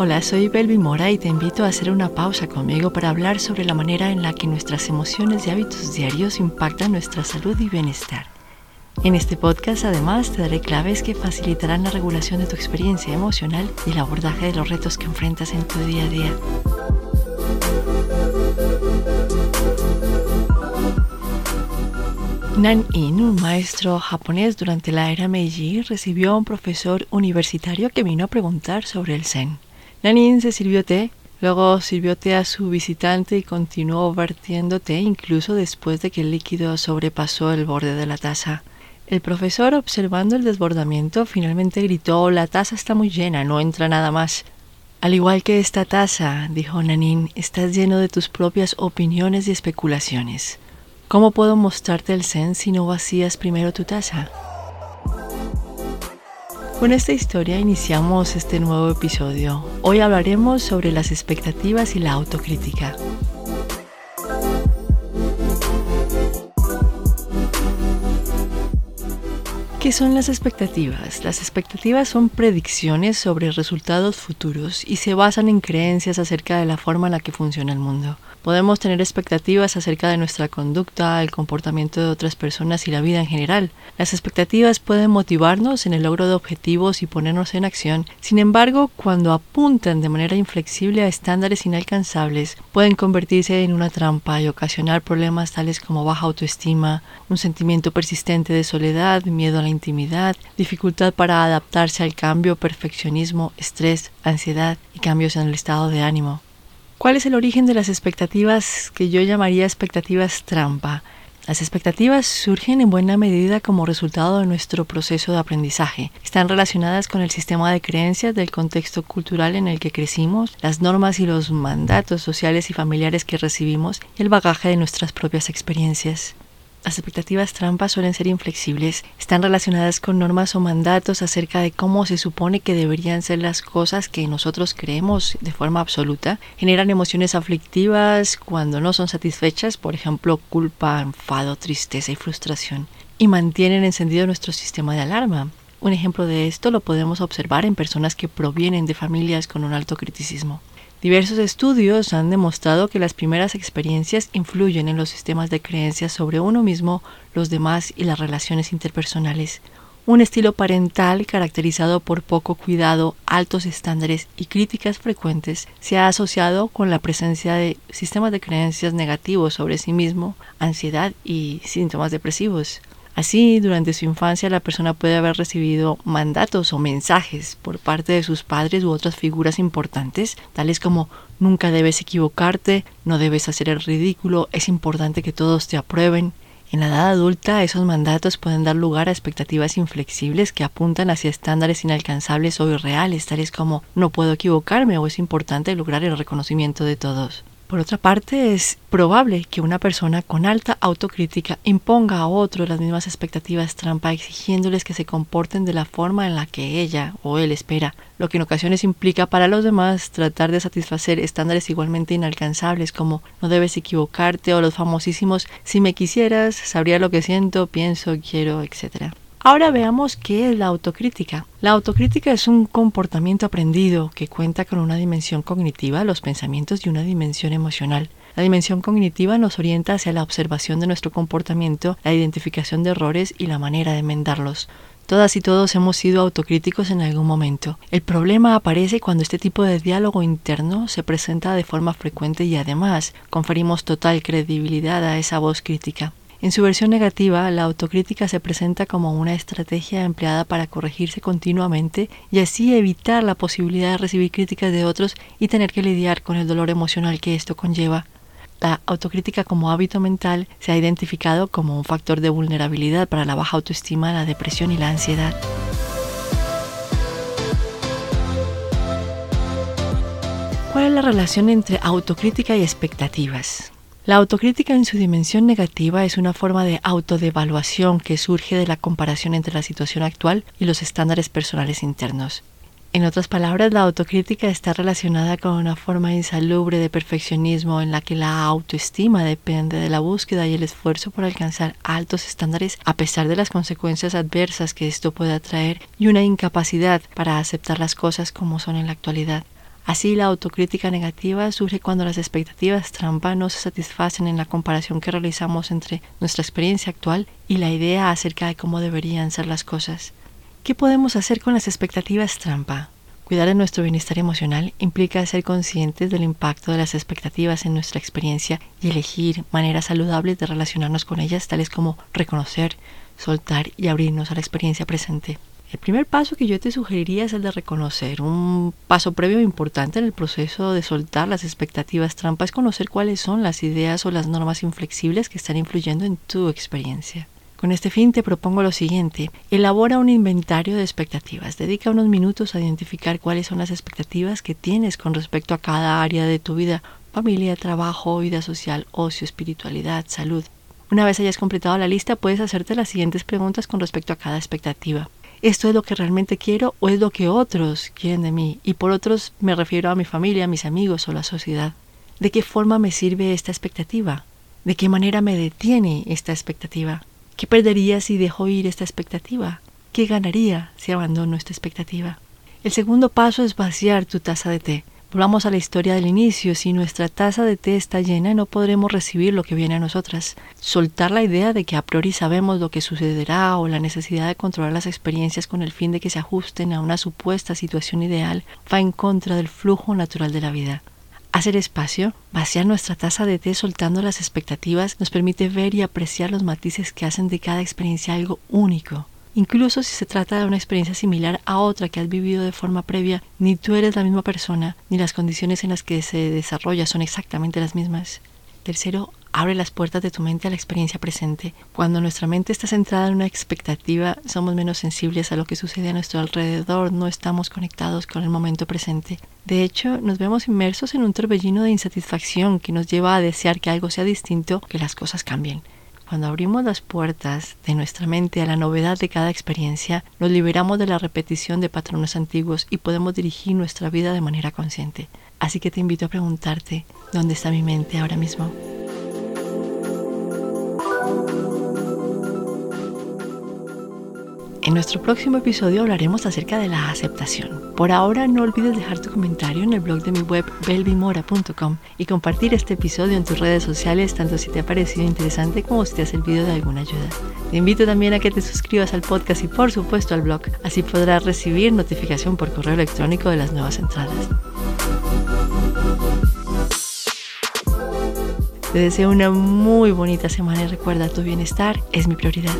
Hola, soy Belvi Mora y te invito a hacer una pausa conmigo para hablar sobre la manera en la que nuestras emociones y hábitos diarios impactan nuestra salud y bienestar. En este podcast además te daré claves que facilitarán la regulación de tu experiencia emocional y el abordaje de los retos que enfrentas en tu día a día. Nan-in, un maestro japonés durante la era Meiji, recibió a un profesor universitario que vino a preguntar sobre el Zen. Nanin se sirvió té, luego sirvió té a su visitante y continuó vertiendo té incluso después de que el líquido sobrepasó el borde de la taza. El profesor, observando el desbordamiento, finalmente gritó La taza está muy llena, no entra nada más. Al igual que esta taza, dijo Nanin, estás lleno de tus propias opiniones y especulaciones. ¿Cómo puedo mostrarte el Zen si no vacías primero tu taza? Con esta historia iniciamos este nuevo episodio. Hoy hablaremos sobre las expectativas y la autocrítica. ¿Qué son las expectativas? Las expectativas son predicciones sobre resultados futuros y se basan en creencias acerca de la forma en la que funciona el mundo. Podemos tener expectativas acerca de nuestra conducta, el comportamiento de otras personas y la vida en general. Las expectativas pueden motivarnos en el logro de objetivos y ponernos en acción. Sin embargo, cuando apuntan de manera inflexible a estándares inalcanzables, pueden convertirse en una trampa y ocasionar problemas tales como baja autoestima, un sentimiento persistente de soledad, miedo a la intimidad, dificultad para adaptarse al cambio, perfeccionismo, estrés, ansiedad y cambios en el estado de ánimo. ¿Cuál es el origen de las expectativas que yo llamaría expectativas trampa? Las expectativas surgen en buena medida como resultado de nuestro proceso de aprendizaje. Están relacionadas con el sistema de creencias del contexto cultural en el que crecimos, las normas y los mandatos sociales y familiares que recibimos y el bagaje de nuestras propias experiencias. Las expectativas trampas suelen ser inflexibles, están relacionadas con normas o mandatos acerca de cómo se supone que deberían ser las cosas que nosotros creemos de forma absoluta, generan emociones aflictivas cuando no son satisfechas, por ejemplo, culpa, enfado, tristeza y frustración, y mantienen encendido nuestro sistema de alarma. Un ejemplo de esto lo podemos observar en personas que provienen de familias con un alto criticismo. Diversos estudios han demostrado que las primeras experiencias influyen en los sistemas de creencias sobre uno mismo, los demás y las relaciones interpersonales. Un estilo parental caracterizado por poco cuidado, altos estándares y críticas frecuentes se ha asociado con la presencia de sistemas de creencias negativos sobre sí mismo, ansiedad y síntomas depresivos. Así, durante su infancia la persona puede haber recibido mandatos o mensajes por parte de sus padres u otras figuras importantes, tales como nunca debes equivocarte, no debes hacer el ridículo, es importante que todos te aprueben. En la edad adulta, esos mandatos pueden dar lugar a expectativas inflexibles que apuntan hacia estándares inalcanzables o irreales, tales como no puedo equivocarme o es importante lograr el reconocimiento de todos. Por otra parte, es probable que una persona con alta autocrítica imponga a otro las mismas expectativas trampa exigiéndoles que se comporten de la forma en la que ella o él espera, lo que en ocasiones implica para los demás tratar de satisfacer estándares igualmente inalcanzables como no debes equivocarte o los famosísimos si me quisieras, sabría lo que siento, pienso, quiero, etc. Ahora veamos qué es la autocrítica. La autocrítica es un comportamiento aprendido que cuenta con una dimensión cognitiva, los pensamientos y una dimensión emocional. La dimensión cognitiva nos orienta hacia la observación de nuestro comportamiento, la identificación de errores y la manera de enmendarlos. Todas y todos hemos sido autocríticos en algún momento. El problema aparece cuando este tipo de diálogo interno se presenta de forma frecuente y además conferimos total credibilidad a esa voz crítica. En su versión negativa, la autocrítica se presenta como una estrategia empleada para corregirse continuamente y así evitar la posibilidad de recibir críticas de otros y tener que lidiar con el dolor emocional que esto conlleva. La autocrítica como hábito mental se ha identificado como un factor de vulnerabilidad para la baja autoestima, la depresión y la ansiedad. ¿Cuál es la relación entre autocrítica y expectativas? La autocrítica en su dimensión negativa es una forma de autodevaluación que surge de la comparación entre la situación actual y los estándares personales internos. En otras palabras, la autocrítica está relacionada con una forma insalubre de perfeccionismo en la que la autoestima depende de la búsqueda y el esfuerzo por alcanzar altos estándares a pesar de las consecuencias adversas que esto pueda traer y una incapacidad para aceptar las cosas como son en la actualidad. Así la autocrítica negativa surge cuando las expectativas trampa no se satisfacen en la comparación que realizamos entre nuestra experiencia actual y la idea acerca de cómo deberían ser las cosas. ¿Qué podemos hacer con las expectativas trampa? Cuidar de nuestro bienestar emocional implica ser conscientes del impacto de las expectativas en nuestra experiencia y elegir maneras saludables de relacionarnos con ellas, tales como reconocer, soltar y abrirnos a la experiencia presente. El primer paso que yo te sugeriría es el de reconocer. Un paso previo importante en el proceso de soltar las expectativas trampa es conocer cuáles son las ideas o las normas inflexibles que están influyendo en tu experiencia. Con este fin te propongo lo siguiente. Elabora un inventario de expectativas. Dedica unos minutos a identificar cuáles son las expectativas que tienes con respecto a cada área de tu vida. Familia, trabajo, vida social, ocio, espiritualidad, salud. Una vez hayas completado la lista, puedes hacerte las siguientes preguntas con respecto a cada expectativa. ¿Esto es lo que realmente quiero o es lo que otros quieren de mí? Y por otros me refiero a mi familia, a mis amigos o la sociedad. ¿De qué forma me sirve esta expectativa? ¿De qué manera me detiene esta expectativa? ¿Qué perdería si dejo ir esta expectativa? ¿Qué ganaría si abandono esta expectativa? El segundo paso es vaciar tu taza de té. Volvamos a la historia del inicio. Si nuestra taza de té está llena, no podremos recibir lo que viene a nosotras. Soltar la idea de que a priori sabemos lo que sucederá o la necesidad de controlar las experiencias con el fin de que se ajusten a una supuesta situación ideal va en contra del flujo natural de la vida. Hacer espacio, vaciar nuestra taza de té soltando las expectativas, nos permite ver y apreciar los matices que hacen de cada experiencia algo único, Incluso si se trata de una experiencia similar a otra que has vivido de forma previa, ni tú eres la misma persona, ni las condiciones en las que se desarrolla son exactamente las mismas. Tercero, abre las puertas de tu mente a la experiencia presente. Cuando nuestra mente está centrada en una expectativa, somos menos sensibles a lo que sucede a nuestro alrededor, no estamos conectados con el momento presente. De hecho, nos vemos inmersos en un torbellino de insatisfacción que nos lleva a desear que algo sea distinto, que las cosas cambien. Cuando abrimos las puertas de nuestra mente a la novedad de cada experiencia, nos liberamos de la repetición de patrones antiguos y podemos dirigir nuestra vida de manera consciente. Así que te invito a preguntarte, ¿dónde está mi mente ahora mismo? En nuestro próximo episodio hablaremos acerca de la aceptación. Por ahora no olvides dejar tu comentario en el blog de mi web belvimora.com y compartir este episodio en tus redes sociales tanto si te ha parecido interesante como si te ha servido de alguna ayuda. Te invito también a que te suscribas al podcast y por supuesto al blog, así podrás recibir notificación por correo electrónico de las nuevas entradas. Te deseo una muy bonita semana y recuerda tu bienestar es mi prioridad.